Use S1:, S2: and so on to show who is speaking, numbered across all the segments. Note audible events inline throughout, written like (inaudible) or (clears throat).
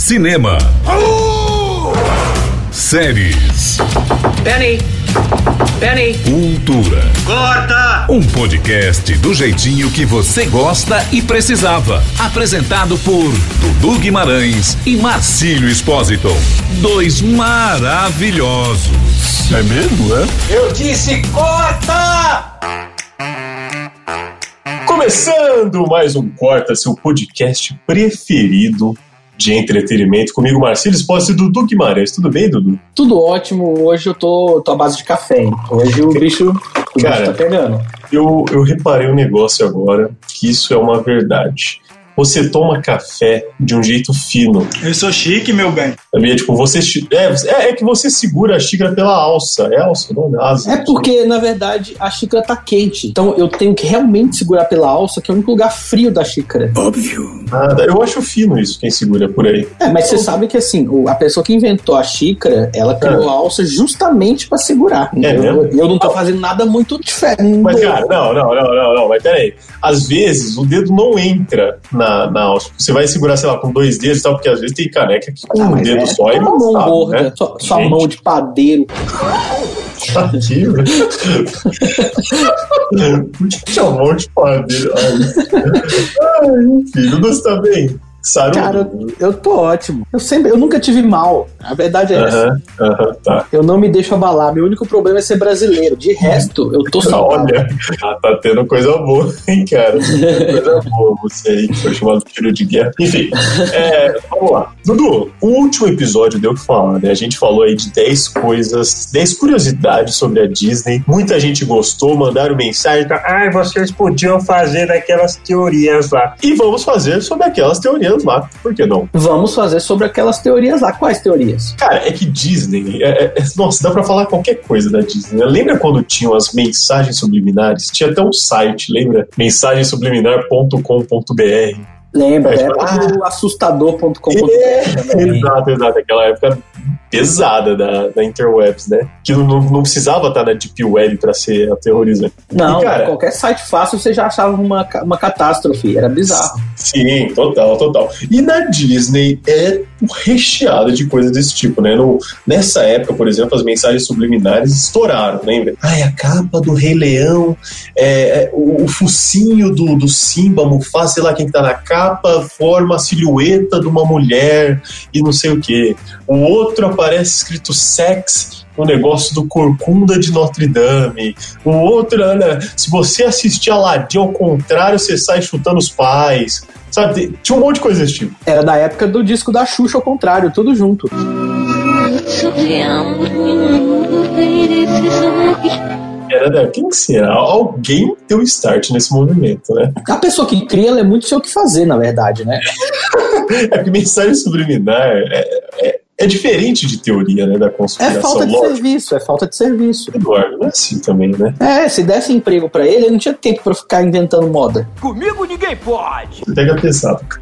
S1: Cinema. Séries.
S2: Penny. Penny.
S1: Cultura.
S2: Corta!
S1: Um podcast do jeitinho que você gosta e precisava. Apresentado por Dudu Guimarães e Marcílio Espósito. Dois maravilhosos.
S3: É mesmo, é?
S2: Eu disse corta!
S3: Começando mais um Corta, seu podcast preferido de entretenimento. Comigo, Marcelo Espósito e Dudu Guimarães. Tudo bem, Dudu?
S4: Tudo ótimo. Hoje eu tô, tô à base de café. Hein? Hoje o bicho, o
S3: Cara,
S4: bicho tá pegando.
S3: Eu, eu reparei um negócio agora, que isso é uma verdade. Você toma café de um jeito fino.
S5: Eu sou chique, meu bem.
S3: Sabia? Tipo, você. É, é, é que você segura a xícara pela alça. É alça, não é asa.
S4: É porque, na verdade, a xícara tá quente. Então eu tenho que realmente segurar pela alça, que é o único lugar frio da xícara.
S3: Nada. Eu acho fino isso, quem segura por aí.
S4: É, mas você sabe que assim, o- a pessoa que inventou a xícara, ela criou a alça justamente pra segurar.
S3: É
S4: eu,
S3: mesmo?
S4: eu não tô fazendo nada muito diferente.
S3: Mas, cara, não, não, não, não, não, mas peraí. Às vezes o dedo não entra na, na. Você vai segurar, sei lá, com dois dedos e tal, porque às vezes tem caneca que com
S4: Ah,
S3: um dedo
S4: é
S3: só é
S4: uma mão gorda,
S3: né?
S4: sua, sua
S3: Gente.
S4: mão de padeiro.
S3: Tadinho. (laughs) Por que chamou de padeiro? Ai, enfim, Dudu, você tá bem? Sarudo?
S4: Cara, eu tô ótimo. Eu sempre, eu nunca tive mal. A verdade é essa.
S3: Tá.
S4: Eu não me deixo abalar. Meu único problema é ser brasileiro. De resto, eu tô saudável.
S3: Olha, (laughs) ah, tá tendo coisa boa, (laughs) hein, cara? Coisa boa você aí, que foi chamado de tiro de guerra. Enfim, é, vamos lá. Dudu, o último episódio deu o que falar, né? A gente falou aí de 10 coisas, 10 curiosidades sobre a Disney. Muita gente gostou, mandaram mensagem. Tá? Ai, vocês podiam fazer daquelas teorias lá. E vamos fazer sobre aquelas teorias lá. Por que não?
S4: Vamos fazer sobre aquelas teorias lá. Quais teorias?
S3: Cara, é que Disney. é- é- é- nossa, dá pra falar qualquer coisa da Disney. né? Lembra quando tinham as mensagens subliminares? Tinha até um site, lembra? mensagensubliminar.com.br.
S4: Lembra?
S3: É,
S4: É,
S3: ah.
S4: o assustador.com.
S3: Exato, exato. Aquela época pesada da, da Interwebs, né? Que não, não- precisava estar na Deep Web pra ser aterrorizante.
S4: Não,
S3: E, cara,
S4: qualquer site fácil você já achava uma, uma catástrofe. Era bizarro.
S3: Sim, total, total. E na Disney é recheada de coisas desse tipo, né? No- nessa época, por exemplo, as mensagens subliminares estouraram, lembra? Ai, a capa do Rei Leão, é, é, o, o focinho do, do Simba, Mufasa, sei lá quem que tá na capa, forma a silhueta de uma mulher e não sei o que. O outro aparece escrito sex o negócio do Corcunda de Notre Dame. O outro, né, se você assistir Aladdin ao contrário, você sai chutando os pais. Sabe, tinha um monte de coisa desse tipo.
S4: Era da época do disco da Xuxa ao contrário, tudo junto.
S3: Era da, quem que será? Alguém deu start nesse movimento, né?
S4: A pessoa que cria, ela é muito sei o que fazer, na verdade, né? (laughs)
S3: É porque mensagem subliminar é, é, é diferente de teoria, né? Da
S4: É
S3: conspiração.
S4: falta de
S3: Lógico,
S4: serviço, é falta de serviço.
S3: Eduardo, não é assim também, né?
S4: É, se desse emprego pra ele, ele não tinha tempo pra ficar inventando moda.
S2: Comigo ninguém pode!
S3: Você pega pesado. Mas,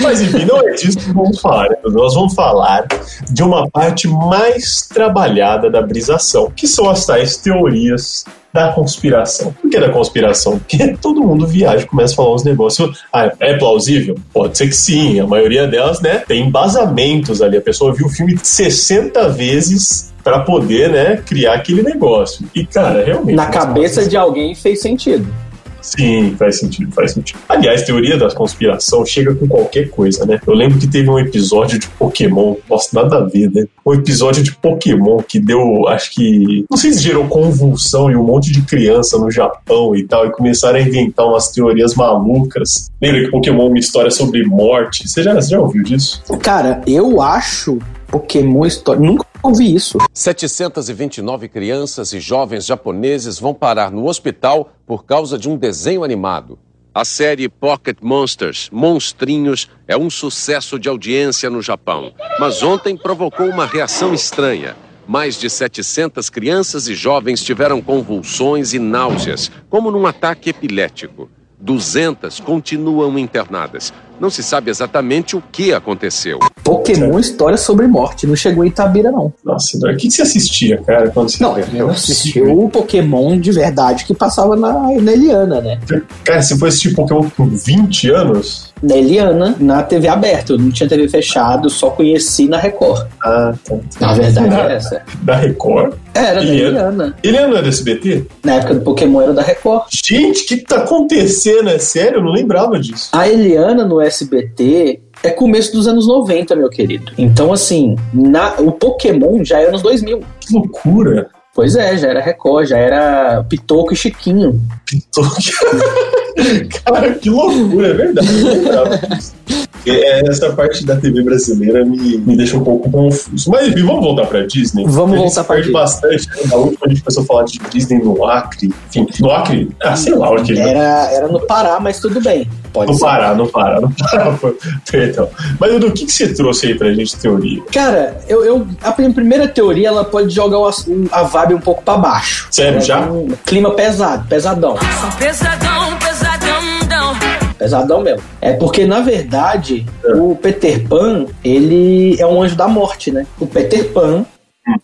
S3: mas enfim, não é disso que vamos falar. né? Nós vamos falar de uma parte mais trabalhada da brisação, que são as tais teorias da conspiração. Por que da conspiração? Porque todo mundo viaja e começa a falar uns negócios. Ah, é plausível? Pode ser que sim. A maioria delas, né, tem embasamentos ali. A pessoa viu o filme 60 vezes para poder, né, criar aquele negócio. E, cara, realmente.
S4: Na cabeça
S3: coisas-
S4: de alguém fez sentido.
S3: Sim, faz sentido, faz sentido. Aliás, teoria da conspiração chega com qualquer coisa, né? Eu lembro que teve um episódio de Pokémon, nossa, nada a ver, né? Um episódio de Pokémon que deu, acho que. Não sei se gerou convulsão em um monte de criança no Japão e tal, e começaram a inventar umas teorias malucas. Lembra que Pokémon é uma história sobre morte? Você já, você já ouviu disso?
S4: Cara, eu acho Pokémon História. Nunca ouvi isso.
S6: 729 crianças e jovens japoneses vão parar no hospital por causa de um desenho animado. A série Pocket Monsters, Monstrinhos, é um sucesso de audiência no Japão. Mas ontem provocou uma reação estranha. Mais de 700 crianças e jovens tiveram convulsões e náuseas, como num ataque epilético. 200 continuam internadas. Não se sabe exatamente o que aconteceu.
S4: Pokémon História sobre Morte. Não chegou em Itabira, não.
S3: Nossa, o que você assistia, cara, quando você
S4: Não, eu assisti o Pokémon de verdade que passava na, na Eliana, né?
S3: Cara, você foi assistir Pokémon por 20 anos?
S4: Na Eliana, na TV aberta. Eu não tinha TV fechada, eu só conheci na Record.
S3: Ah, tá.
S4: Na verdade é essa.
S3: Da Record?
S4: Era da
S3: Eliana.
S4: Eliana.
S3: Não é do SBT?
S4: Na época do Pokémon era da Record.
S3: Gente, o que tá acontecendo? É sério? Eu não lembrava disso.
S4: A Eliana no SBT é começo dos anos 90, meu querido. Então, assim, na, o Pokémon já era nos 2000.
S3: Que loucura.
S4: Pois é, já era Record, já era Pitoco e Chiquinho. (laughs)
S3: Cara, que loucura, é verdade. (laughs) É, Essa parte da TV brasileira me, me deixa um pouco confuso. Mas enfim, vamos voltar pra Disney.
S4: Vamos
S3: A gente
S4: voltar pra
S3: perde
S4: Disney.
S3: bastante. né? Na última a gente começou a falar de Disney no Acre. Enfim, no Acre, ah, sei lá o que.
S4: Era, era no Pará, mas tudo bem. Pode
S3: Não
S4: ser.
S3: parar, não parar, não parar. (laughs) Perdão. Mas Edu, o que, que você trouxe aí pra gente teoria?
S4: Cara, eu, eu- a primeira teoria ela pode jogar o a vibe um pouco pra baixo.
S3: Sério,
S4: É
S3: já?
S4: Um clima pesado, pesadão.
S5: Pesadão, pesadão.
S4: Pesadão mesmo. É porque, na verdade, o Peter Pan, ele é um anjo da morte, né? O Peter Pan,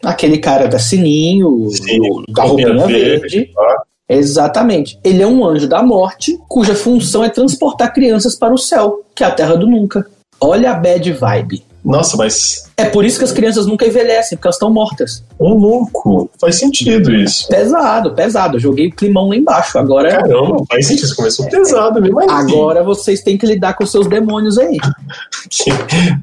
S4: aquele cara da sininho,
S3: Sim,
S4: do- da roupinha verde.
S3: tá?
S4: Exatamente. Ele é um anjo da morte, cuja função é transportar crianças para o céu, que é a terra do nunca. Olha a bad vibe.
S3: Nossa, mas.
S4: É por isso que as crianças nunca envelhecem, porque elas estão mortas.
S3: Ô, louco. Faz sentido isso.
S4: Pesado, pesado. Eu joguei o climão lá embaixo. Agora,
S3: Caramba, faz sentido. Isso começou pesado mesmo.
S4: Agora vocês têm que lidar com seus demônios aí.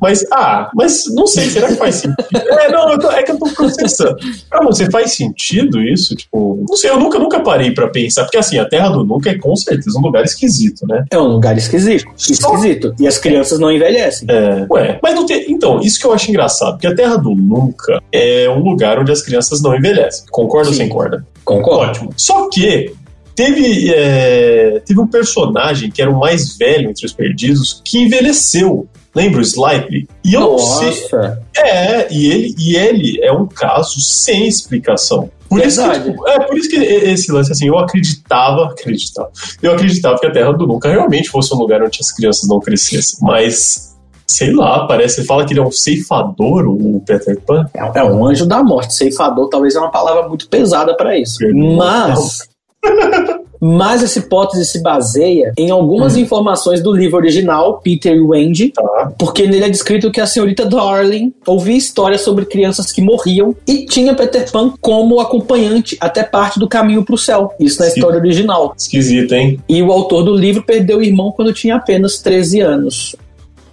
S3: Mas, ah, mas não sei, será que faz sentido? É, não, eu tô- é que eu tô processando. Pra você, faz sentido isso? Tipo, não sei, eu nunca, nunca parei pra pensar, porque assim, a Terra do Nunca é com certeza um lugar esquisito, né?
S4: É um lugar esquisito. Esquisito. E as crianças não envelhecem.
S3: É, ué, mas não tem. Então, isso que eu acho engraçado, porque a Terra do Nunca é um lugar onde as crianças não envelhecem. Concorda ou
S4: Sim.
S3: sem corda?
S4: Concordo.
S3: Ótimo. Só que teve, é, teve um personagem que era o mais velho entre os perdidos que envelheceu. Lembra o Slightly? E eu não sei.
S4: Nossa.
S3: É, e ele, e ele é um caso sem explicação. Por isso, que, tipo, é, por isso que esse lance, assim, eu acreditava, acreditava, eu acreditava que a Terra do Nunca realmente fosse um lugar onde as crianças não crescessem. Mas, sei lá, parece, fala que ele é um ceifador, o Peter Pan.
S4: É é um anjo da morte. Ceifador talvez é uma palavra muito pesada para isso. Mas. (laughs) Mas essa hipótese se baseia em algumas informações do livro original, Peter e Wendy,
S3: Tá.
S4: porque nele é descrito que a senhorita Darling ouvia histórias sobre crianças que morriam e tinha Peter Pan como acompanhante até parte do caminho para o céu. Isso na história original.
S3: Esquisito, hein?
S4: E o autor do livro perdeu o irmão quando tinha apenas 13 anos.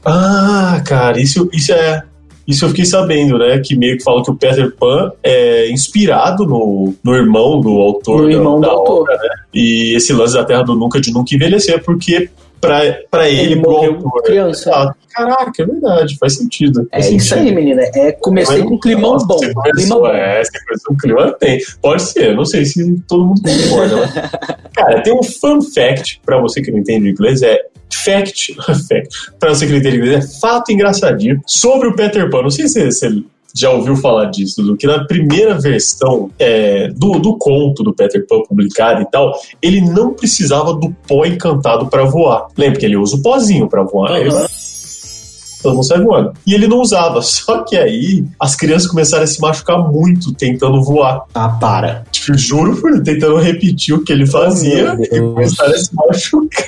S3: Ah, cara, isso, isso é. Isso eu fiquei sabendo, né? Que meio que fala que o Peter Pan é inspirado no, no irmão do autor
S4: No
S3: da,
S4: irmão
S3: da
S4: do autor.
S3: obra, né? E esse lance da Terra do Nunca de nunca envelhecer, porque pra, pra ele,
S4: Ele morreu
S3: autor.
S4: criança.
S3: Exato. Caraca, é verdade, faz sentido.
S4: É
S3: faz
S4: isso
S3: sentido.
S4: aí, menina. É, comecei
S3: Mas,
S4: com um climão
S3: nossa,
S4: bom.
S3: Você
S4: Clima
S3: começou,
S4: bom.
S3: é, você começou com clima tem. Pode ser, não sei se todo mundo concorda. mas- (laughs) Cara, tem um fun fact pra você que não entende inglês, é fact, (laughs) fact pra você que não entende inglês, é fato engraçadinho sobre o Peter Pan. Não sei se você já ouviu falar disso, do que na primeira versão é, do, do conto do Peter Pan publicado e tal, ele não precisava do pó encantado pra voar. Lembra que ele usa o pozinho pra voar, né? Ele todo mundo sai voando. E ele não usava. (laughs) Só que aí as crianças começaram a se machucar muito tentando voar.
S4: Ah, para.
S3: Tipo, juro por tentando repetir o que ele fazia
S4: Oh,
S3: e começaram a se machucar.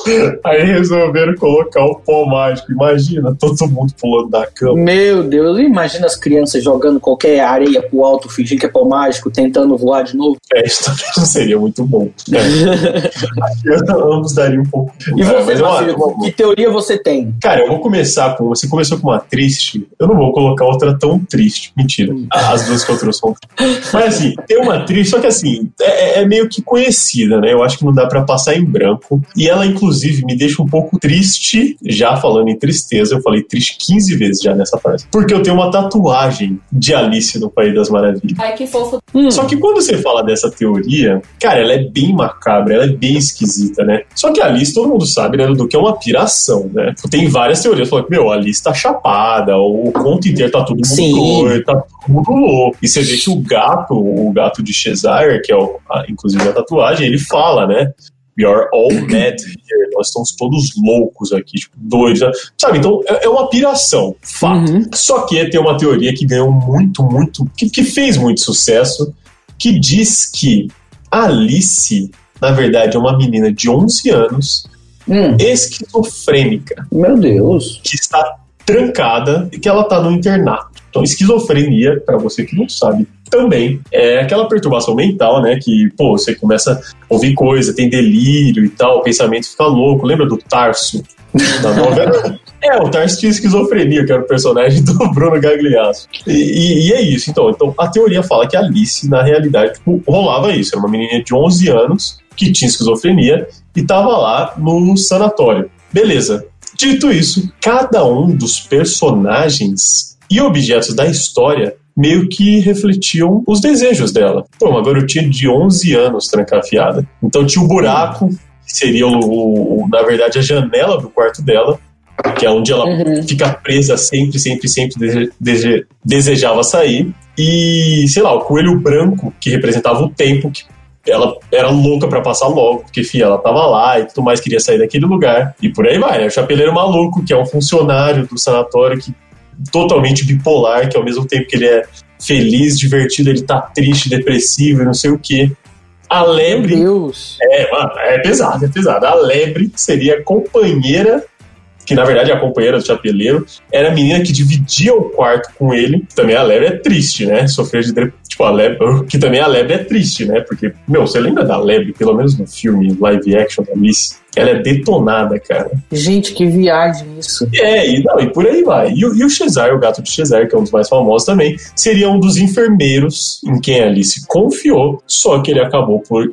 S3: (laughs) Aí resolveram colocar o pó mágico. Imagina, todo mundo pulando da cama.
S4: Meu Deus, imagina as crianças jogando qualquer areia pro alto, fingindo que é pau mágico, tentando voar de novo.
S3: É, isso também não seria muito bom. (laughs) É. Acho que ambos dariam um pouco.
S4: E você, Marcelo, que teoria você tem?
S3: Cara, eu vou começar Você começou com uma triste. Eu não vou colocar outra tão triste. Mentira. As duas que eu trouxe são. Mas assim, tem uma triste, só que assim, é, é meio que conhecida, né? Eu acho que não dá pra passar em branco. E ela, inclusive, me deixa um pouco triste. Já falando em tristeza, eu falei triste 15 vezes já nessa frase. Porque eu tenho uma tatuagem de Alice no País das Maravilhas.
S5: Ai, que fofo.
S4: Hum,
S3: Só que quando você fala dessa teoria, cara, ela é bem macabra, ela é bem esquisita, né? Só que a Alice, todo mundo sabe, né, do que é uma piração, né? Tem várias teorias falando que, meu, a Alice tá chapada, o conto inteiro tá
S4: Sim.
S3: doido, tá mundo louco. E você vê que o gato, o gato de Cesare, que é o, a- inclusive a tatuagem, ele fala, né? We are all (clears throat) mad here. Nós estamos todos loucos aqui, tipo, doidos. né? Sabe? Então é, é uma piração, fato.
S4: Uhum.
S3: Só que tem uma teoria que ganhou muito, muito. Que, que fez muito sucesso, que diz que Alice, na verdade, é uma menina de 11 anos,
S4: Hum,
S3: esquizofrênica,
S4: meu Deus.
S3: que está trancada e que ela está no internato. Então, esquizofrenia, para você que não sabe, também é aquela perturbação mental, né? Que, pô, você começa a ouvir coisa, tem delírio e tal, o pensamento fica louco. Lembra do Tarso? Novela? (laughs) É, o Tarso tinha esquizofrenia, que era o personagem do (laughs) Bruno Gagliasso. E, e- e é isso, então. Então, a teoria fala que a Alice, na realidade, tipo, rolava isso. Era uma menina de 11 anos que tinha esquizofrenia e tava lá no sanatório. Beleza. Dito isso, cada um dos personagens e objetos da história meio que refletiam os desejos dela. Pô, uma garotinha de 11 anos trancafiada. Então tinha o buraco, que seria, o, o- o- na verdade, a janela do quarto dela, que é onde ela
S4: Uhum.
S3: fica presa sempre, sempre, sempre dese- dese- desejava sair. E, sei lá, o coelho branco, que representava o tempo, que ela era louca pra passar logo, porque, enfim, ela tava lá e tudo mais, queria sair daquele lugar. E por aí vai, né? O chapeleiro maluco, que é um funcionário do sanatório que totalmente bipolar, que ao mesmo tempo que ele é feliz, divertido, ele tá triste, depressivo e não sei o quê. A
S4: Meu
S3: lebre
S4: Deus.
S3: é, mano, é pesado, é pesado. A lebre seria companheira, que na verdade é a companheira do chapeleiro, era a menina que dividia o quarto com ele. Também a lebre é triste, né? Sofrer de. Tipo, a lebre. (laughs) Que também a lebre é triste, né? Porque, meu, você lembra da lebre, pelo menos no filme live action da Alice? Ela é detonada, cara.
S4: Gente, que viagem isso.
S3: É, e, não, e por aí vai. E, o- e o Cesar, o gato de Cesar, que é um dos mais famosos também, seria um dos enfermeiros em quem a Alice confiou, só que ele acabou por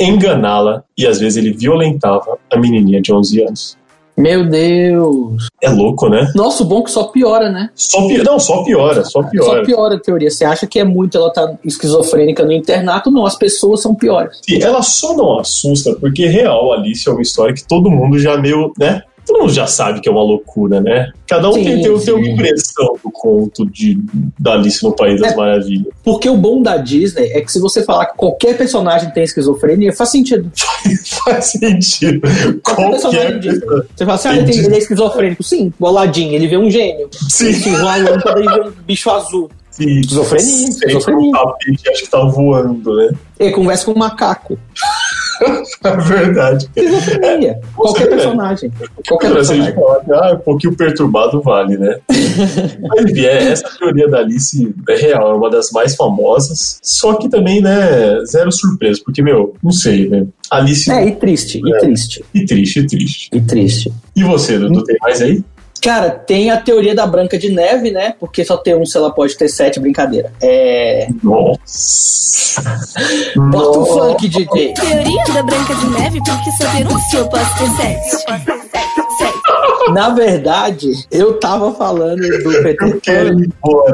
S3: enganá-la e às vezes ele violentava a menininha de 11 anos.
S4: Meu Deus.
S3: É louco, né?
S4: Nossa, o bom é que só piora, né?
S3: Só Não, só piora, só
S4: Só
S3: piora.
S4: piora a teoria. Você acha que é muito ela tá esquizofrênica no internato? Não, as pessoas são piores.
S3: E ela só não assusta porque real Alice é uma história que todo mundo já meio, né? Todo mundo já sabe que é uma loucura, né? Cada um
S4: Sim,
S3: tem, tem, tem uma
S4: sim.
S3: impressão do conto de, da Alice no País das
S4: É.
S3: Maravilhas.
S4: Porque o bom da Disney é que se você falar que qualquer personagem tem esquizofrenia, faz sentido. (laughs)
S3: Faz sentido.
S4: Qualquer personagem
S3: Qualquer
S4: Disney.
S3: pessoa.
S4: Você fala assim, ah, ele, tem- ele é esquizofrênico. Sim, o Aladdin, ele vê um gênio.
S3: Sim.
S4: Ele uma lâmpada e vê um bicho azul.
S3: Sim.
S4: Esquizofrenia, esquizofrenia.
S3: um tapete, acho que tá voando, né?
S4: Ele conversa com um macaco. (laughs)
S3: É verdade.
S4: Qualquer personagem. Qualquer personagem.
S3: fala ah, um pouquinho perturbado vale, né? (laughs) Mas enfim, é- essa teoria da Alice é real, é uma das mais famosas. Só que também, né, zero surpresa, porque, meu, não sei, né? Alice.
S4: É, e triste, e
S3: É.
S4: triste,
S3: E triste, e triste.
S4: e triste.
S3: E você, Dudu, tem mais aí?
S4: Cara, tem a teoria da Branca de Neve, né? Porque só ter um se ela pode ter sete, brincadeira. É.
S3: Nossa.
S4: Bota o funk, DJ.
S7: Teoria da Branca de Neve, porque só ter um se eu posso ter sete. Sete.
S4: Na verdade, eu tava falando do Peter
S3: Eu
S4: Pan.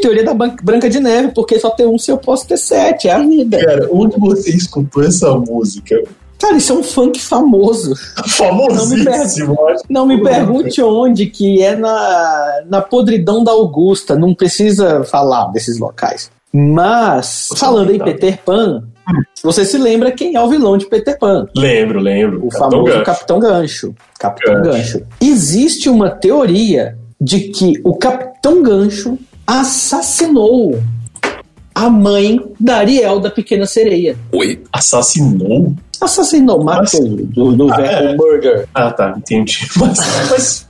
S4: Teoria da Branca de Neve, porque só ter um se eu posso ter sete. É a vida.
S3: Cara, onde você escutou essa música?
S4: Cara, isso é um funk famoso.
S3: Famosíssimo.
S4: Não me pergunte onde, que é na, na podridão da Augusta. Não precisa falar desses locais. Mas,
S3: Você
S4: falando em. Peter Pan, você se lembra quem é o vilão de Peter Pan?
S3: Lembro, lembro.
S4: O
S3: Capitão
S4: famoso
S3: Gancho.
S4: Capitão Gancho. Capitão
S3: Gancho.
S4: Gancho. Existe uma teoria de que o Capitão Gancho assassinou a mãe da Ariel da Pequena Sereia.
S3: Assassinou?
S4: Assassinou, matou do, do
S3: Ah,
S4: velho
S3: é.
S4: Murder.
S3: Ah, tá, entendi. (laughs) Mas, mas,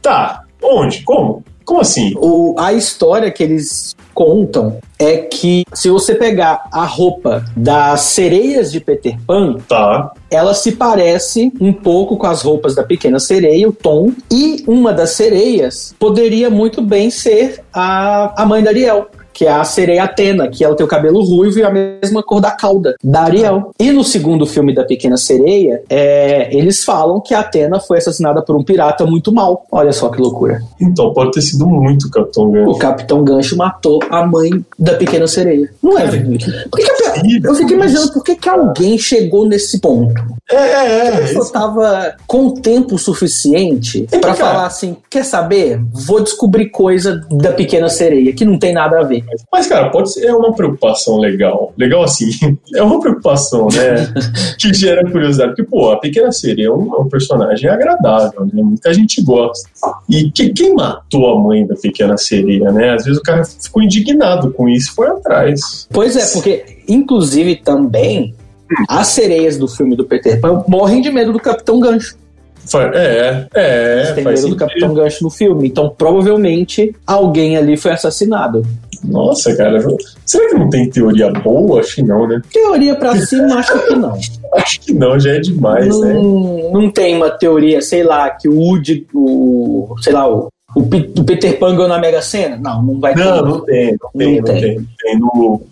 S3: tá, onde? Como? Como assim?
S4: O, a história que eles contam é que se você pegar a roupa das sereias de Peter Pan,
S3: Tá,
S4: ela se parece um pouco com as roupas da pequena sereia, o Tom, e uma das sereias poderia muito bem ser a, a mãe da Ariel. Que é a sereia Atena, que ela tem o cabelo ruivo e a mesma cor da cauda da Ariel. E no segundo filme da Pequena Sereia, é, eles falam que a Atena foi assassinada por um pirata muito mal. Olha só que loucura.
S3: então pode ter sido muito Capitão
S4: O
S3: Gancho.
S4: Capitão Gancho matou a mãe da Pequena Sereia. Não é, Vicky? Por que que a- Eu fiquei imaginando por que, que alguém chegou nesse ponto.
S3: É, é,
S4: A
S3: é.
S4: pessoa tava com tempo suficiente pra
S3: cara.
S4: falar assim: quer saber? Vou descobrir coisa da pequena sereia que não tem nada a ver.
S3: Mas, mas, cara, pode ser é uma preocupação legal. Legal assim, (laughs) é uma preocupação, né? (laughs) que gera curiosidade. Porque, pô, a Pequena Sereia é um, é um personagem agradável, né? Muita gente gosta. E que, quem matou a mãe da Pequena Sereia, né? Às vezes o cara ficou indignado com isso e foi atrás.
S4: Pois é, porque, inclusive, também as sereias do filme do Peter Pan morrem de medo do Capitão Gancho.
S3: É, é,
S4: Eles têm medo do
S3: sentido.
S4: Capitão Gancho no filme. Então, provavelmente, alguém ali foi assassinado.
S3: Nossa, cara, será que não tem teoria boa? Acho que não, né?
S4: Teoria pra cima, acho que não. (laughs)
S3: Acho que não, já é demais, né?
S4: não, não tem uma teoria, sei lá, que o Woody, o. sei lá, o, o, Pe- o Peter Pan ganhou na Mega Sena? Não, não vai ter.
S3: Não, não tem, não tem,
S4: Não
S3: não
S4: tem.
S3: tem. Não tem no...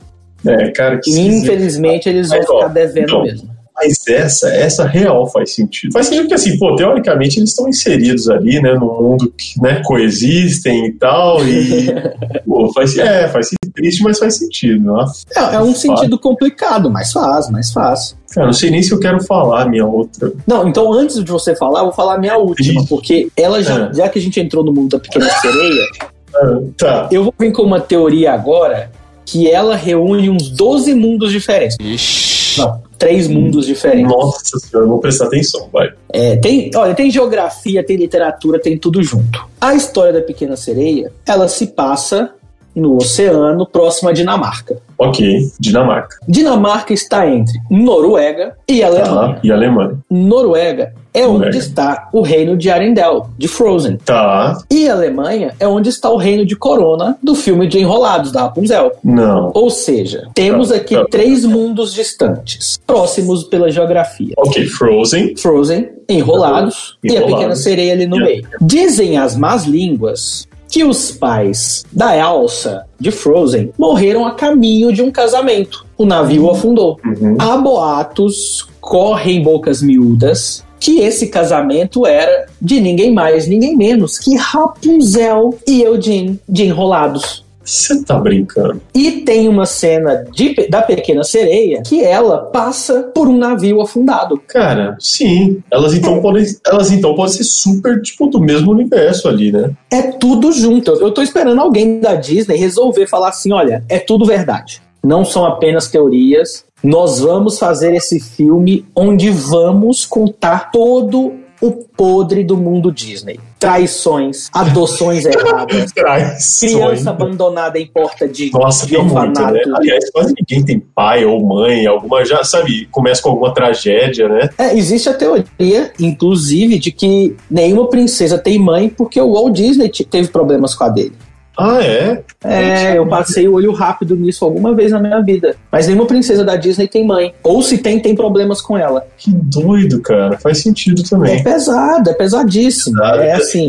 S3: É, cara, que.
S4: Infelizmente, eles vão
S3: Mas, ó,
S4: ficar devendo
S3: então,
S4: mesmo.
S3: Mas essa, essa real faz sentido. Faz sentido porque, assim, pô, teoricamente eles estão inseridos ali, né, num mundo que, né, coexistem e tal, e, (laughs) pô, faz, é, faz sentido, triste, mas faz sentido, nossa.
S4: É, é um sentido complicado, mas faz, mas faz.
S3: Cara, não sei nem se eu quero falar a minha outra.
S4: Não, então antes de você falar, eu vou falar a minha última, porque ela já,
S3: É.
S4: já que a gente entrou no mundo da pequena sereia,
S3: Ah, tá.
S4: eu vou vir com uma teoria agora que ela reúne uns 12 mundos diferentes. Não, três mundos diferentes.
S3: Nossa senhora, eu vou prestar atenção, vai.
S4: É, tem, olha, tem geografia, tem literatura, tem tudo junto. A história da Pequena Sereia, ela se passa no oceano, próximo à Dinamarca.
S3: Ok, Dinamarca.
S4: Dinamarca está entre Noruega e Alemanha.
S3: Tá, e Alemanha.
S4: Noruega é onde
S3: Noruega.
S4: está o reino de Arendelle, de Frozen.
S3: Tá,
S4: E Alemanha é onde está o reino de Corona do filme de Enrolados, da Rapunzel.
S3: não.
S4: Ou seja, temos
S3: Tá,
S4: aqui
S3: tá.
S4: três mundos distantes, próximos pela geografia.
S3: Ok, Frozen.
S4: Frozen, Enrolados e a
S3: Enrolados.
S4: Pequena Sereia ali no
S3: a
S4: meio. Dizem as más línguas que os pais da Elsa, de Frozen, morreram a caminho de um casamento. O navio afundou.
S3: Uhum.
S4: Há boatos, correm bocas miúdas, que esse casamento era de ninguém mais, ninguém menos que Rapunzel e Eugene, de Enrolados.
S3: Você tá brincando.
S4: E tem uma cena de- da Pequena Sereia que ela passa por um navio afundado.
S3: Cara, sim. Elas então podem. Elas então podem ser super, tipo, do mesmo universo ali, né?
S4: É tudo junto. Eu tô esperando alguém da Disney resolver falar assim: olha, é tudo verdade. Não são apenas teorias. Nós vamos fazer esse filme onde vamos contar todo o podre do mundo Disney. Traições, adoções (laughs) erradas,
S3: Traições.
S4: criança abandonada em porta de,
S3: Nossa,
S4: de
S3: tem muito,
S4: orfanato.
S3: né? Aliás, quase ninguém tem pai ou mãe, alguma já, sabe, começa com alguma tragédia, né?
S4: É, existe a teoria, inclusive, de que nenhuma princesa tem mãe porque o Walt Disney te- teve problemas com a dele.
S3: Ah, é?
S4: É, eu passei o olho rápido nisso alguma vez na minha vida. Mas nenhuma princesa da Disney tem mãe. Ou se tem, tem problemas com ela.
S3: Que doido, cara. Faz sentido
S4: É
S3: também.
S4: pesado, é pesadíssimo.
S3: Pesado.
S4: É assim.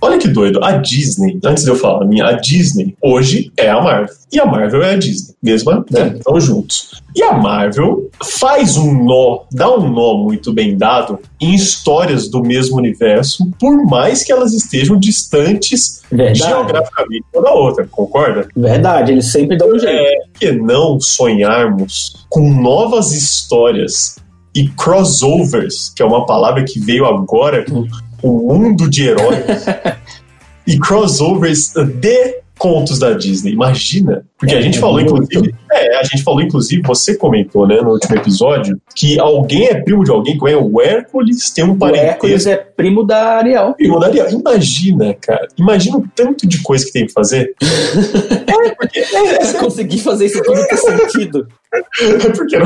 S3: Olha que doido. A Disney, antes de eu falar a minha, a Disney hoje é a Marvel. E a Marvel é a Disney. Mesma, né? Estão juntos. E a Marvel faz um nó, dá um nó muito bem dado em histórias do mesmo universo, por mais que elas estejam distantes
S4: Verdade.
S3: geograficamente uma da outra, concorda?
S4: Verdade, eles sempre dão um jeito.
S3: É, por que não sonharmos com novas histórias e crossovers, que é uma palavra que veio agora com o mundo de heróis, (laughs) e crossovers de contos da Disney. Imagina, porque a
S4: É,
S3: gente falou
S4: muito.
S3: inclusive, é, a gente falou inclusive, você comentou, né, no último episódio, que alguém é primo de alguém, que é o Hércules tem um
S4: O
S3: parentesco
S4: Hércules é primo da Ariel.
S3: primo da Ariel. Imagina, cara, imagina o tanto de coisa que tem que fazer. (laughs) é, porque é, é
S4: Consegui fazer isso tudo ter sentido. (laughs)
S3: É porque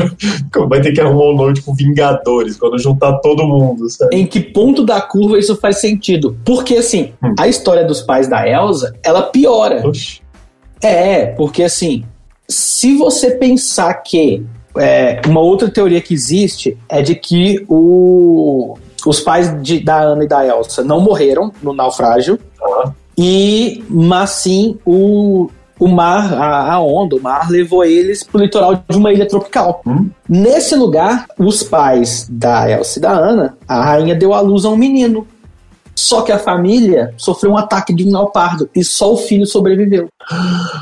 S3: vai ter que arrumar um nome tipo Vingadores, quando juntar todo mundo, sabe?
S4: Em que ponto da curva isso faz sentido? Porque, assim,
S3: Hum.
S4: a história dos pais da Elsa, ela piora.
S3: Oxi.
S4: É, porque assim, se você pensar que é, uma outra teoria que existe é de que o- os pais de- da Ana e da Elsa não morreram no naufrágio,
S3: Tá.
S4: e mas sim o, o mar, a, a onda, o mar levou eles pro litoral de uma ilha tropical.
S3: Hum.
S4: Nesse lugar, os pais da Elsa e da Ana, a rainha deu à luz a um menino. Só que a família sofreu um ataque de um leopardo e só o filho sobreviveu.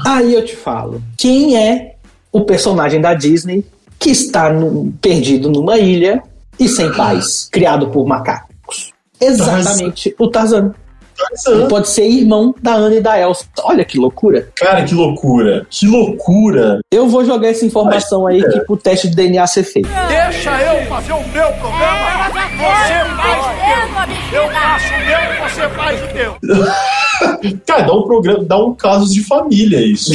S4: Aí eu te falo, quem é o personagem da Disney que está no- perdido numa ilha e sem pais, criado por macacos? Exatamente o Tarzan.
S3: Tarzan.
S4: Ele pode ser irmão da Ana e da Elsa. Olha que loucura.
S3: Cara, que loucura. Que loucura.
S4: Eu vou jogar essa informação aí aqui pro teste de DNA ser feito.
S2: Deixa eu fazer o meu programa. Você faz o teu. Eu faço o meu e você faz o teu. (laughs)
S3: Cara, dá um programa, dá um casos de família isso.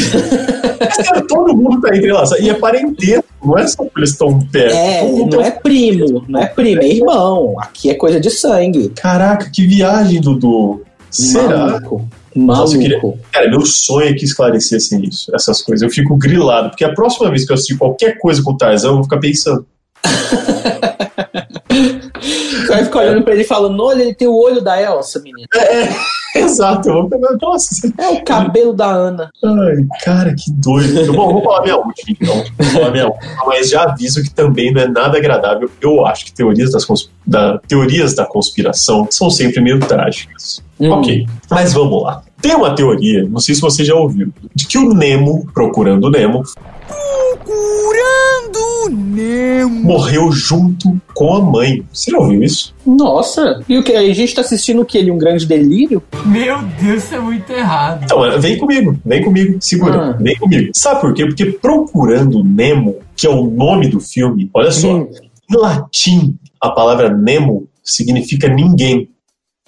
S3: Todo mundo tá entrelaçado. E é parentesco, não é só porque eles estão perto.
S4: É, não
S3: tem-
S4: é primo, não é primo, é irmão. Aqui é coisa de sangue.
S3: Caraca, que viagem, Dudu. Será?
S4: Maluco.
S3: Nossa,
S4: Maluco.
S3: queria- Cara, meu sonho é que esclarecessem isso, essas coisas. Eu fico grilado, porque a próxima vez que eu assistir qualquer coisa com o Tarzan, eu vou ficar pensando. (laughs)
S4: Você vai ficar olhando pra ele e falando, olha, ele tem o olho da Elsa, menino. (laughs)
S3: Exato, eu vou nossa,
S4: É o cabelo da Ana.
S3: ai, cara, que doido. Bom, vou falar minha última, então. Vou falar minha última, mas já aviso que também não é nada agradável. Eu acho que teorias, das cons- da, teorias da conspiração são sempre meio trágicas.
S4: Hum.
S3: Ok, mas vamos lá. Tem uma teoria, não sei se você já ouviu, de que o Nemo, procurando o Nemo, morreu junto com a mãe. Você já ouviu isso?
S4: Nossa, e o que? A gente tá assistindo o que? Ele um grande delírio?
S8: Meu Deus, isso é muito errado.
S3: Então, é, vem comigo, vem comigo, segura,
S4: Ah.
S3: vem comigo. Sabe por quê? Porque Procurando Nemo, que é o nome do filme, olha só,
S4: Hum.
S3: em latim, a palavra Nemo significa ninguém.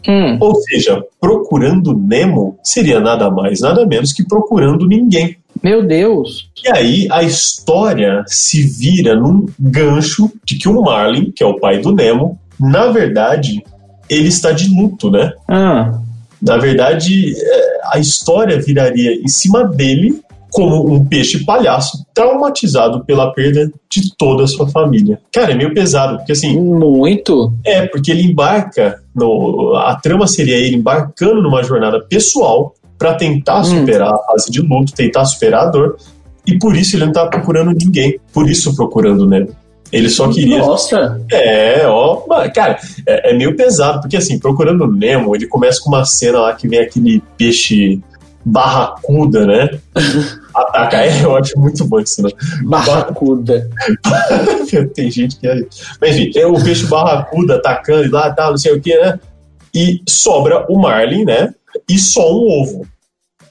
S4: Hum.
S3: Ou seja, Procurando Nemo seria nada mais, nada menos que Procurando Ninguém.
S4: Meu Deus.
S3: E aí a história se vira num gancho de que o Marlin, que é o pai do Nemo, na verdade, ele está de luto, né?
S4: Ah.
S3: Na verdade, é, a história viraria em cima dele como um peixe palhaço traumatizado pela perda de toda a sua família. Cara, é meio pesado, porque assim,
S4: Muito.
S3: é, porque ele embarca, no, a trama seria ele embarcando numa jornada pessoal para tentar superar a fase de luto, tentar superar a dor, e por isso ele não tá procurando ninguém, por isso procurando o Nemo. Ele só queria
S4: Nossa.
S3: é, ó, cara, é, é meio pesado, porque assim, procurando o Nemo, ele começa com uma cena lá que vem aquele peixe barracuda, né? (laughs) Ataca, é, eu acho muito bom isso, né?
S4: Barracuda. (laughs)
S3: Tem gente que é. Mas enfim, é o peixe barracuda atacando e lá, tal, não sei o que, né? E sobra o Marlin, né? E só um ovo,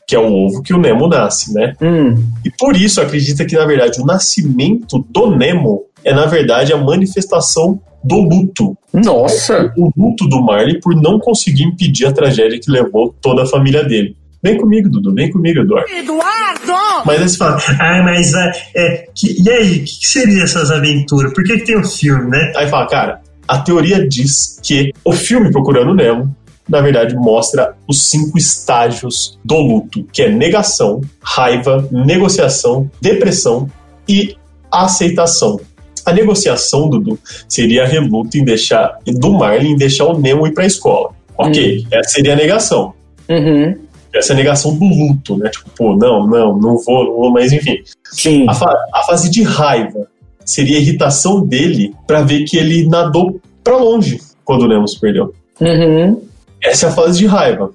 S3: que é o ovo que o Nemo nasce, né?
S4: Hum.
S3: E por isso acredita que, na verdade, o nascimento do Nemo é, na verdade, a manifestação do luto.
S4: Nossa.
S3: O luto do Marley por não conseguir impedir a tragédia que levou toda a família dele. Vem comigo, Dudu, vem comigo, Eduardo.
S9: Eduardo!
S3: Mas aí você fala,
S10: Ah, mas vai. É, que- e aí, o que, que seria essas aventuras? Por que, que tem o filme, né?
S3: aí fala, cara, a teoria diz que o filme Procurando Nemo, na verdade, mostra os cinco estágios do luto, que é negação, raiva, negociação, depressão e aceitação. A negociação, Dudu, seria a reluta em deixar do Marlin em deixar o Nemo ir pra escola. Ok, essa seria a negação.
S4: Uhum.
S3: Essa é a negação do luto, né? Tipo, pô, não, não, não vou, não vou, mas enfim.
S4: Sim.
S3: A, fa- a fase de raiva seria a irritação dele pra ver que ele nadou pra longe quando o Nemo se perdeu.
S4: Uhum.
S3: Essa é a fase de raiva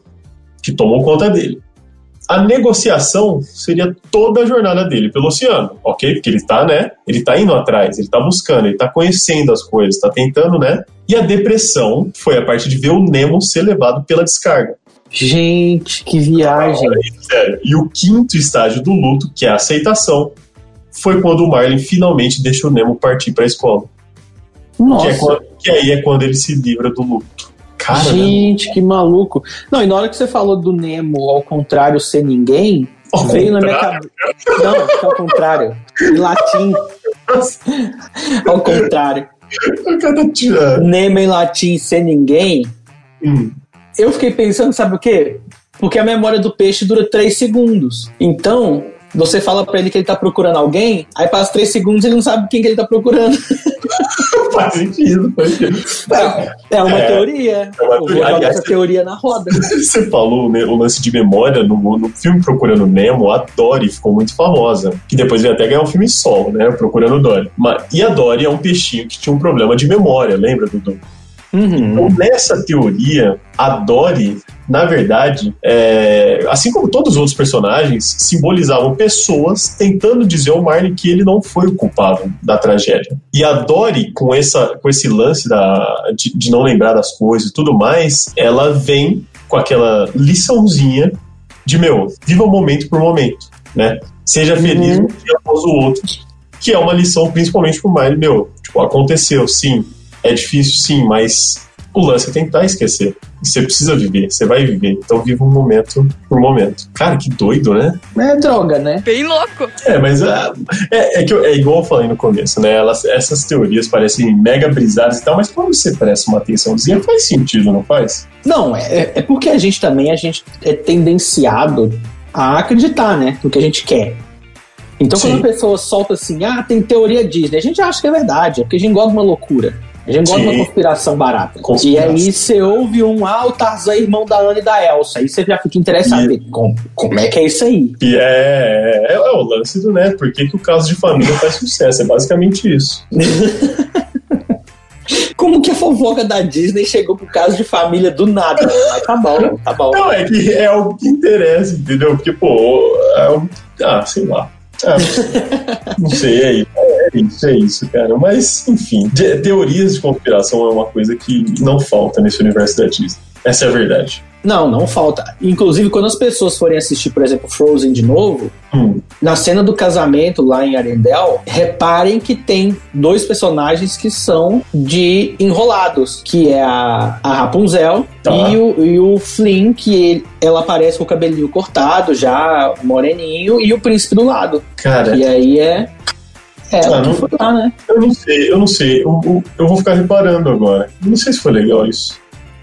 S3: que tomou conta dele. A negociação seria toda a jornada dele pelo oceano, ok? Porque ele tá, né? Ele tá indo atrás, ele tá buscando, ele tá conhecendo as coisas, tá tentando, né? E a depressão foi a parte de ver o Nemo ser levado pela descarga.
S4: Gente, que viagem.
S3: Sério. E o quinto estágio do luto, que é a aceitação, foi quando o Marlin finalmente deixa o Nemo partir pra escola. Que, é
S4: Nossa.
S3: quando- que aí é quando ele se livra do luto. Cara, né?
S4: Gente, que maluco. Não, e na hora que você falou do Nemo ao contrário ser ninguém,
S3: Ao
S4: veio na minha
S3: contrário?
S4: cabeça. Não, é ao contrário. Em latim. (laughs) ao contrário. Nemo em latim ser ninguém.
S3: Hum.
S4: Eu fiquei pensando, sabe o quê? Porque a memória do peixe dura 3 segundos. Então, você fala pra ele que ele tá procurando alguém, aí passa 3 segundos e ele não sabe quem que ele tá procurando. (laughs)
S3: faz sentido, faz sentido.
S4: É uma
S3: É,
S4: teoria.
S3: é uma teoria. Aliás,
S4: essa teoria na roda. (laughs)
S3: Você falou né, o lance de memória no, no filme Procurando Nemo, a Dory ficou muito famosa. Que depois veio até ganhar um filme solo, né? Procurando Dory. Mas, e a Dory é um peixinho que tinha um problema de memória, lembra, Dudu?
S4: Uhum.
S3: Então, nessa teoria, a Dory, na verdade, é, assim como todos os outros personagens, simbolizavam pessoas tentando dizer ao Marley que ele não foi o culpado da tragédia. E a Dory, com, essa, com esse lance da, de, de não lembrar das coisas e tudo mais, ela vem com aquela liçãozinha de, meu, viva o momento por momento, né? Seja feliz um dia após o outro, que é uma lição principalmente pro Miley, meu, tipo, aconteceu, sim, é difícil, sim, mas o lance é tentar esquecer. Você precisa viver, você vai viver. Então viva um momento por momento. Cara, que doido, né?
S4: É droga, né?
S9: Bem louco.
S3: É, mas é, é, é que eu- é igual eu falei no começo, né? Elas, essas teorias parecem mega brisadas e tal, mas quando você presta uma atençãozinha, faz sentido, não faz?
S4: Não, é, é porque a gente também a gente é tendenciado a acreditar, né? No que a gente quer. Então,
S3: Sim.
S4: quando a pessoa solta assim, ah, tem teoria Disney, a gente acha que é verdade, é porque a gente gosta de uma loucura. A gente gosta de uma conspiração barata.
S3: Conspiração.
S4: E aí você ouve um, ah, o Tarzan é irmão da Ana e da Elsa. Aí você já fica interessado. em Como, como é que é isso aí?
S3: E é, é, é o lance do, né? Por que, que o caso de família faz sucesso? É basicamente isso. (laughs)
S4: Como que a fofoca da Disney chegou pro caso de família do nada? Mas tá bom, tá bom.
S3: Não, é que é algo que interessa, entendeu? Porque, pô, é um- ah, sei lá. Ah, (laughs) não sei, é isso, é isso, é isso, cara. Mas, enfim, de- teorias de conspiração é uma coisa que não falta nesse universo da Disney. Essa é a verdade.
S4: Não, não falta. Inclusive, quando as pessoas forem assistir, por exemplo, Frozen de novo,
S3: Hum,
S4: na cena do casamento lá em Arendelle, reparem que tem dois personagens que são de enrolados, que é a, a Rapunzel
S3: Tá.
S4: e, o, e o Flynn, que ele- ela aparece com o cabelinho cortado, já moreninho, e o príncipe do lado.
S3: cara,
S4: E aí é. É,
S3: Ah, não-
S4: foi lá, né?
S3: eu não sei, eu não sei. Eu, eu- eu vou ficar reparando agora. Eu não sei se foi legal isso. (laughs)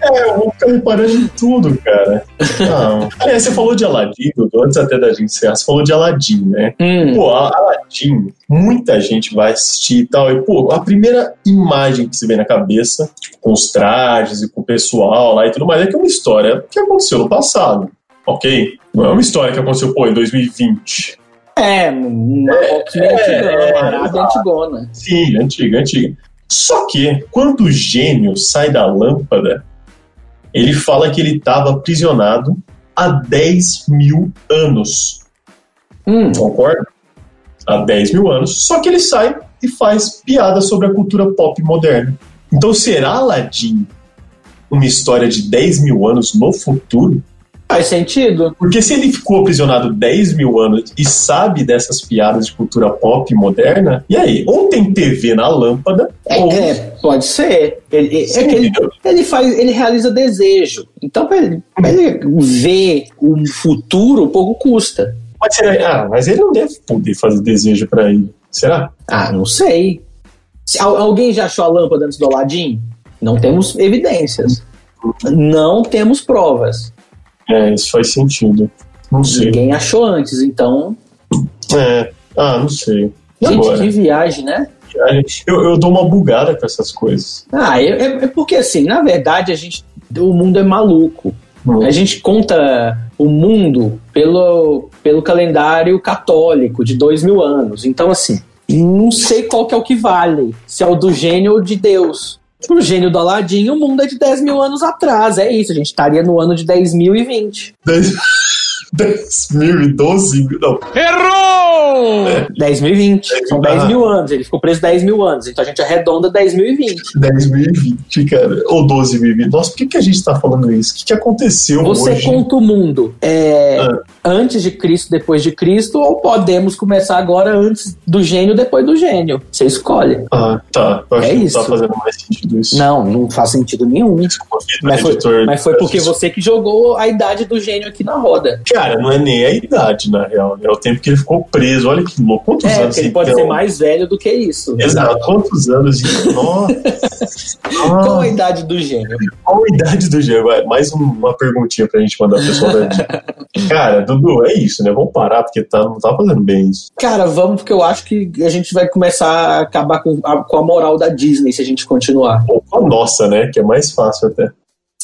S3: é, eu vou ficar reparando em tudo, cara. Não. Aliás, você falou de Aladdin, Dudu, antes até da gente encerrar, você falou de Aladdin, né?
S4: Hum,
S3: Pô, Aladdin, muita gente vai assistir e tal. E, pô, a primeira imagem que se vem na cabeça, tipo, com os trajes e com o pessoal lá e tudo mais, é que é uma história que aconteceu no passado. Ok? Não é uma história que aconteceu, pô, em 2020.
S4: É, roquinha
S3: é,
S4: antigona,
S3: é,
S4: arábia antigona.
S3: Sim, antiga, antiga. Só que, quando o gênio sai da lâmpada, ele fala que ele estava aprisionado há 10 mil anos.
S4: Hum,
S3: Concorda? Há 10 mil anos. Só que ele sai e faz piada sobre a cultura pop moderna. Então, será Aladdin uma história de 10 mil anos no futuro?
S4: Faz sentido.
S3: Porque se ele ficou aprisionado 10 mil anos e sabe dessas piadas de cultura pop moderna, e aí? Ou tem TV na lâmpada,
S4: É,
S3: ou.
S4: é, pode ser. Ele, é que ele, ele faz, ele realiza desejo. Então, pra ele, pra ele ver o futuro, pouco custa.
S3: Mas, será, ah, mas ele não deve poder fazer desejo pra ele. Será?
S4: Ah, não sei. Se al- alguém já achou a lâmpada antes do Aladdin? Não temos evidências. Não temos provas.
S3: É, isso faz sentido. Não sei.
S4: Ninguém achou antes, então.
S3: É. Ah, não sei. E
S4: Gente,
S3: agora?
S4: que viagem, né?
S3: Eu, eu dou uma bugada com essas coisas.
S4: Ah, é, é- é porque assim, na verdade, a gente. O mundo é maluco.
S3: Hum.
S4: A gente conta o mundo pelo, pelo calendário católico de dois mil anos. Então, assim, não sei qual que é o que vale. Se é o do gênio ou de Deus. O gênio do Aladim, o mundo é de 10 mil anos atrás. É isso, a gente estaria no ano de 10.020.
S3: 10 mil e 20. 10... 2012? Não. Errou! É.
S4: 10.020. São 10 tá. mil anos. Ele ficou preso 10 mil anos. Então a gente arredonda 10.020.
S3: 10.020, cara. Ou 12.020. Nossa, por que, que a gente tá falando isso? O que, que aconteceu
S4: Você
S3: hoje?
S4: conta o mundo. É,
S3: ah.
S4: Antes de Cristo, depois de Cristo, ou podemos começar agora antes do gênio, depois do gênio. Você escolhe.
S3: Ah, tá. Eu acho
S4: é
S3: que
S4: isso.
S3: não tá fazendo mais sentido isso.
S4: Não, não faz sentido nenhum.
S3: Desculpa,
S4: mas, foi, mas foi porque é. você que jogou a idade do gênio aqui na roda.
S3: Cara, não é nem a idade, na real. É o tempo que ele ficou preso. Olha que louco. Quantos
S4: É,
S3: anos
S4: ele
S3: então?
S4: pode ser mais velho do que isso.
S3: Exato. Quantos anos? de- Nossa. (laughs)
S4: Qual a idade do gênio?
S3: qual a idade do Gê? Vai, Mais um- uma perguntinha pra gente mandar pro pessoal da. (laughs) Cara, Dudu, é isso, né? Vamos parar, porque tá, não tá fazendo bem isso.
S4: Cara, vamos, porque eu acho que a gente vai começar a acabar com a, com a moral da Disney se a gente continuar.
S3: Ou com a nossa, né? Que é mais fácil até.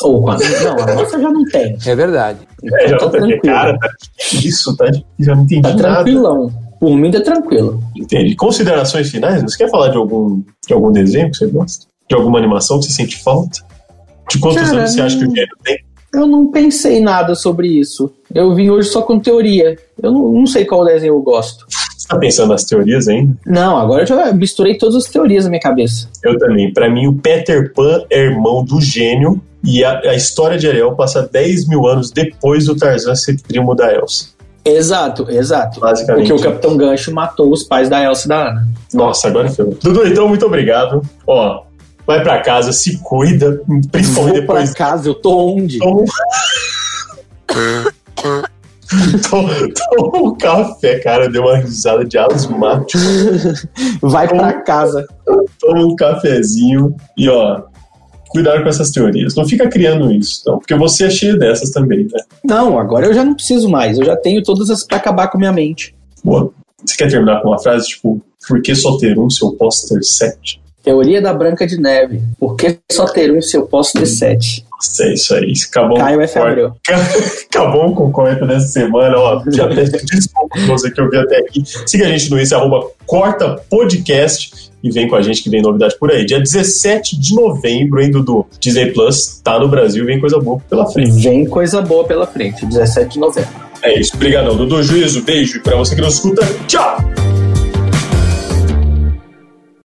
S4: Ou com a. Não, a nossa já não tem.
S8: É verdade.
S3: É, já
S4: tá tranquilo.
S3: Cara, tá difícil, tá. Já não entendi
S4: Tá
S3: nada.
S4: tranquilão. Por mim tá tranquilo.
S3: Entendi. Considerações finais? Você quer falar de algum, de algum desenho que você gosta? De alguma animação que você sente falta? De quantos
S4: Cara,
S3: anos você acha que o gênio tem?
S4: Eu não pensei nada sobre isso. Eu vim hoje só com teoria. Eu não, não sei qual desenho eu gosto.
S3: Você tá pensando nas teorias ainda?
S4: Não, agora eu já misturei todas as teorias na minha cabeça.
S3: Eu também. Pra mim, o Peter Pan é irmão do gênio E a, a história de Ariel passa 10 mil anos depois do Tarzan ser primo da Elsa.
S4: Exato, exato.
S3: Basicamente.
S4: Porque o Capitão Gancho matou os pais da Elsa e da Ana.
S3: Nossa, agora foi. Dudu, então, muito obrigado. Ó, vai pra casa, se cuida, principalmente
S4: Vou pra
S3: depois.
S4: casa, eu tô onde?
S3: Toma Toma toma um café, cara. Deu uma risada de asmático. (laughs)
S4: Vai pra casa.
S3: Toma um cafezinho e, ó, cuidado com essas teorias. Não fica criando isso, não, porque você é cheio dessas também, né?
S4: Não, agora eu já não preciso mais. Eu já tenho todas as pra acabar com minha mente.
S3: Boa. Você quer terminar com uma frase tipo: Por que só ter um se eu posso ter sete?
S4: Teoria da Branca de Neve. Por que só ter um se eu posso ter sete?
S3: Nossa, é isso aí. Acabou,
S4: Caio F. Abreu. (laughs)
S3: Acabou com o corte dessa semana. Ó, já peço desculpa pra você que eu vi até aqui. Siga a gente no Insta, arroba Corta Podcast e vem com a gente que vem novidade por aí. Dia 17 de novembro, hein, Dudu? Disney Plus tá no Brasil, vem coisa boa pela frente.
S4: Vem coisa boa pela frente, 17 de novembro.
S3: É isso. Obrigadão, Dudu. Juízo, beijo. E pra você que nos escuta, tchau!